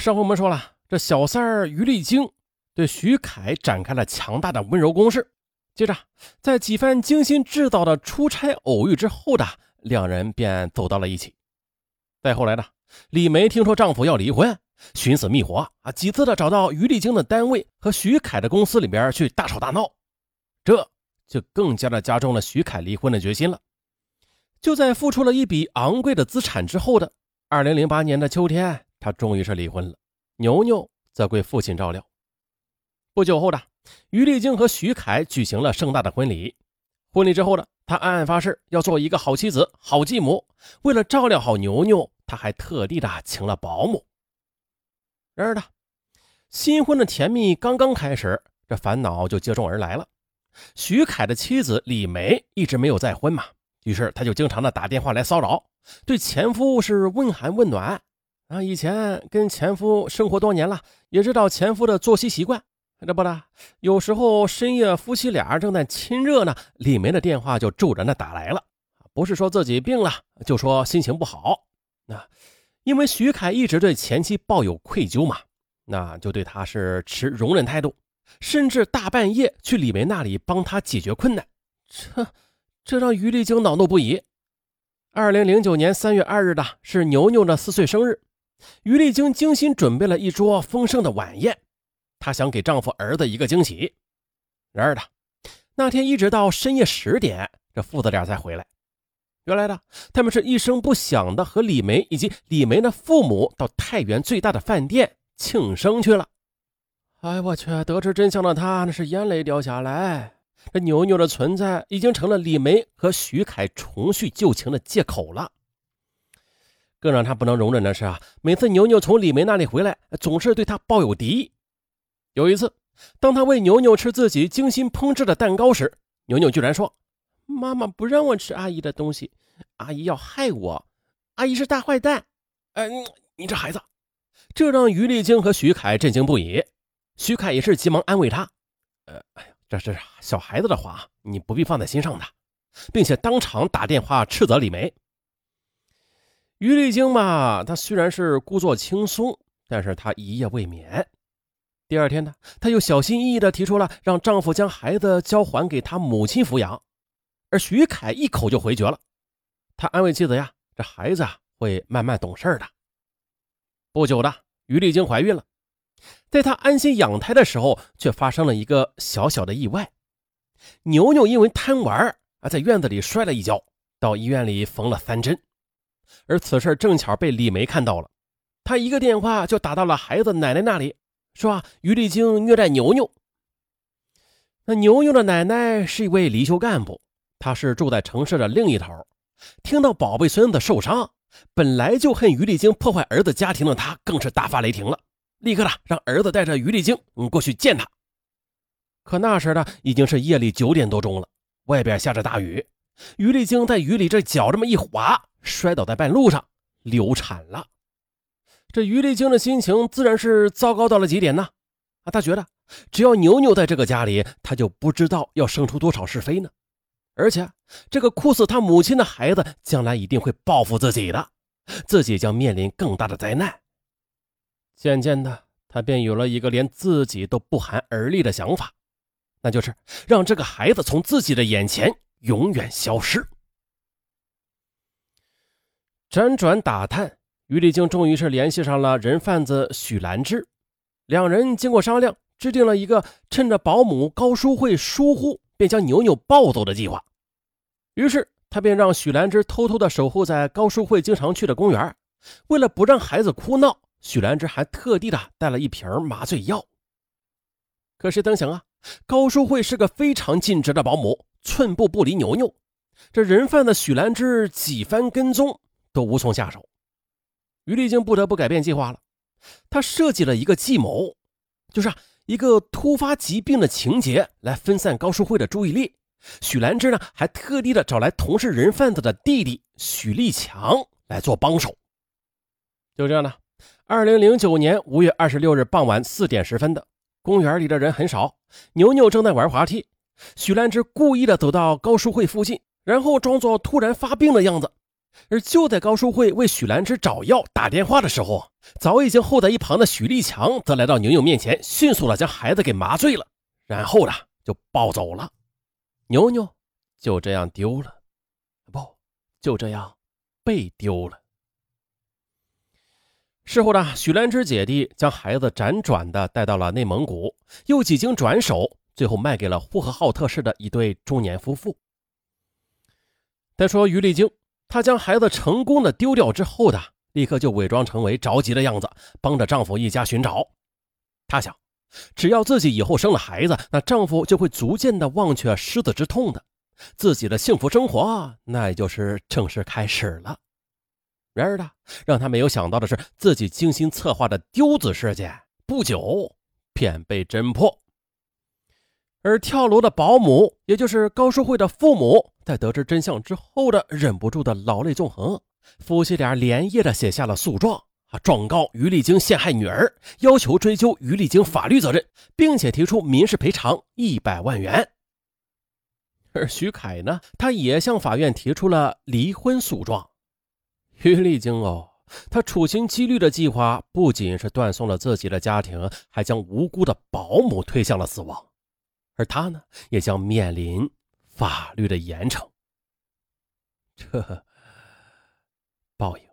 上回我们说了，这小三儿于丽晶对徐凯展开了强大的温柔攻势。接着，在几番精心制造的出差偶遇之后的两人便走到了一起。再后来呢，李梅听说丈夫要离婚，寻死觅活啊，几次的找到于丽晶的单位和徐凯的公司里边去大吵大闹，这就更加的加重了徐凯离婚的决心了。就在付出了一笔昂贵的资产之后的二零零八年的秋天。他终于是离婚了，牛牛则归父亲照料。不久后的于丽晶和徐凯举行了盛大的婚礼。婚礼之后呢，他暗暗发誓要做一个好妻子、好继母。为了照料好牛牛，他还特地的请了保姆。然而呢，新婚的甜蜜刚刚开始，这烦恼就接踵而来了。徐凯的妻子李梅一直没有再婚嘛，于是他就经常的打电话来骚扰，对前夫是问寒问暖。啊，以前跟前夫生活多年了，也知道前夫的作息习惯。这不的，有时候深夜夫妻俩正在亲热呢，李梅的电话就骤然的打来了。不是说自己病了，就说心情不好。那因为徐凯一直对前妻抱有愧疚嘛，那就对他是持容忍态度，甚至大半夜去李梅那里帮他解决困难。这这让于丽晶恼怒不已。二零零九年三月二日的是牛牛的四岁生日。于丽晶精心准备了一桌丰盛的晚宴，她想给丈夫儿子一个惊喜。然而的那天一直到深夜十点，这父子俩才回来。原来的他们是一声不响的和李梅以及李梅的父母到太原最大的饭店庆生去了。哎，我去！得知真相的他那是眼泪掉下来。这牛牛的存在已经成了李梅和徐凯重叙旧情的借口了。更让他不能容忍的是啊，每次牛牛从李梅那里回来，总是对他抱有敌意。有一次，当他喂牛牛吃自己精心烹制的蛋糕时，牛牛居然说：“妈妈不让我吃阿姨的东西，阿姨要害我，阿姨是大坏蛋。”嗯，你这孩子，这让于丽晶和徐凯震惊不已。徐凯也是急忙安慰他：“呃，哎呀，这是小孩子的话，你不必放在心上的，并且当场打电话斥责李梅。”于丽晶嘛，她虽然是故作轻松，但是她一夜未眠。第二天呢，她又小心翼翼地提出了让丈夫将孩子交还给她母亲抚养，而徐凯一口就回绝了。他安慰妻子呀：“这孩子啊会慢慢懂事的。”不久的，于丽晶怀孕了，在她安心养胎的时候，却发生了一个小小的意外。牛牛因为贪玩啊，在院子里摔了一跤，到医院里缝了三针。而此事正巧被李梅看到了，她一个电话就打到了孩子奶奶那里，说啊于丽晶虐待牛牛。那牛牛的奶奶是一位离休干部，她是住在城市的另一头。听到宝贝孙子受伤，本来就恨于丽晶破坏儿子家庭的她，更是大发雷霆了，立刻的让儿子带着于丽晶过去见他。可那时的已经是夜里九点多钟了，外边下着大雨，于丽晶在雨里这脚这么一滑。摔倒在半路上，流产了。这于丽晶的心情自然是糟糕到了极点呢。啊，她觉得只要牛牛在这个家里，她就不知道要生出多少是非呢。而且，这个酷似他母亲的孩子，将来一定会报复自己的，自己将面临更大的灾难。渐渐的，她便有了一个连自己都不寒而栗的想法，那就是让这个孩子从自己的眼前永远消失。辗转打探，于丽晶终于是联系上了人贩子许兰芝。两人经过商量，制定了一个趁着保姆高淑慧疏忽，便将牛牛抱走的计划。于是，他便让许兰芝偷偷的守护在高淑慧经常去的公园。为了不让孩子哭闹，许兰芝还特地的带了一瓶麻醉药。可谁，曾想啊，高淑慧是个非常尽职的保姆，寸步不离牛牛。这人贩子许兰芝几番跟踪。都无从下手，于丽晶不得不改变计划了。她设计了一个计谋，就是一个突发疾病的情节来分散高淑慧的注意力。许兰芝呢，还特地的找来同是人贩子的弟弟许立强来做帮手。就这样呢，二零零九年五月二十六日傍晚四点十分的，公园里的人很少，牛牛正在玩滑梯。许兰芝故意的走到高淑慧附近，然后装作突然发病的样子。而就在高淑慧为许兰芝找药打电话的时候，早已经候在一旁的许立强则来到牛牛面前，迅速的将孩子给麻醉了，然后呢就抱走了。牛牛就这样丢了，不，就这样被丢了。事后呢，许兰芝姐弟将孩子辗转的带到了内蒙古，又几经转手，最后卖给了呼和浩特市的一对中年夫妇。再说于丽晶。她将孩子成功的丢掉之后的，立刻就伪装成为着急的样子，帮着丈夫一家寻找。她想，只要自己以后生了孩子，那丈夫就会逐渐的忘却失子之痛的，自己的幸福生活那也就是正式开始了。然而呢，让她没有想到的是，自己精心策划的丢子事件不久便被侦破。而跳楼的保姆，也就是高淑慧的父母，在得知真相之后的，忍不住的老泪纵横。夫妻俩连夜的写下了诉状，啊，状告于丽晶陷害女儿，要求追究于丽晶法律责任，并且提出民事赔偿一百万元。而徐凯呢，他也向法院提出了离婚诉状。于丽晶哦，他处心积虑的计划，不仅是断送了自己的家庭，还将无辜的保姆推向了死亡。而他呢，也将面临法律的严惩。这报应，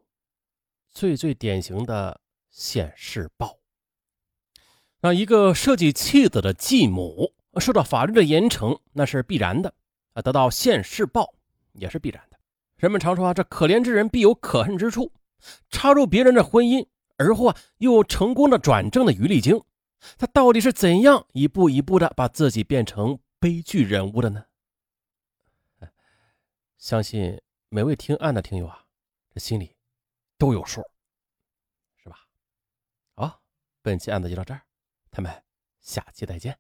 最最典型的现世报。让一个设计妻子的继母受到法律的严惩，那是必然的啊；得到现世报也是必然的。人们常说啊，这可怜之人必有可恨之处。插入别人的婚姻，而后啊，又成功的转正的余丽晶。他到底是怎样一步一步的把自己变成悲剧人物的呢？相信每位听案的听友啊，这心里都有数，是吧？好，本期案子就到这儿，咱们下期再见。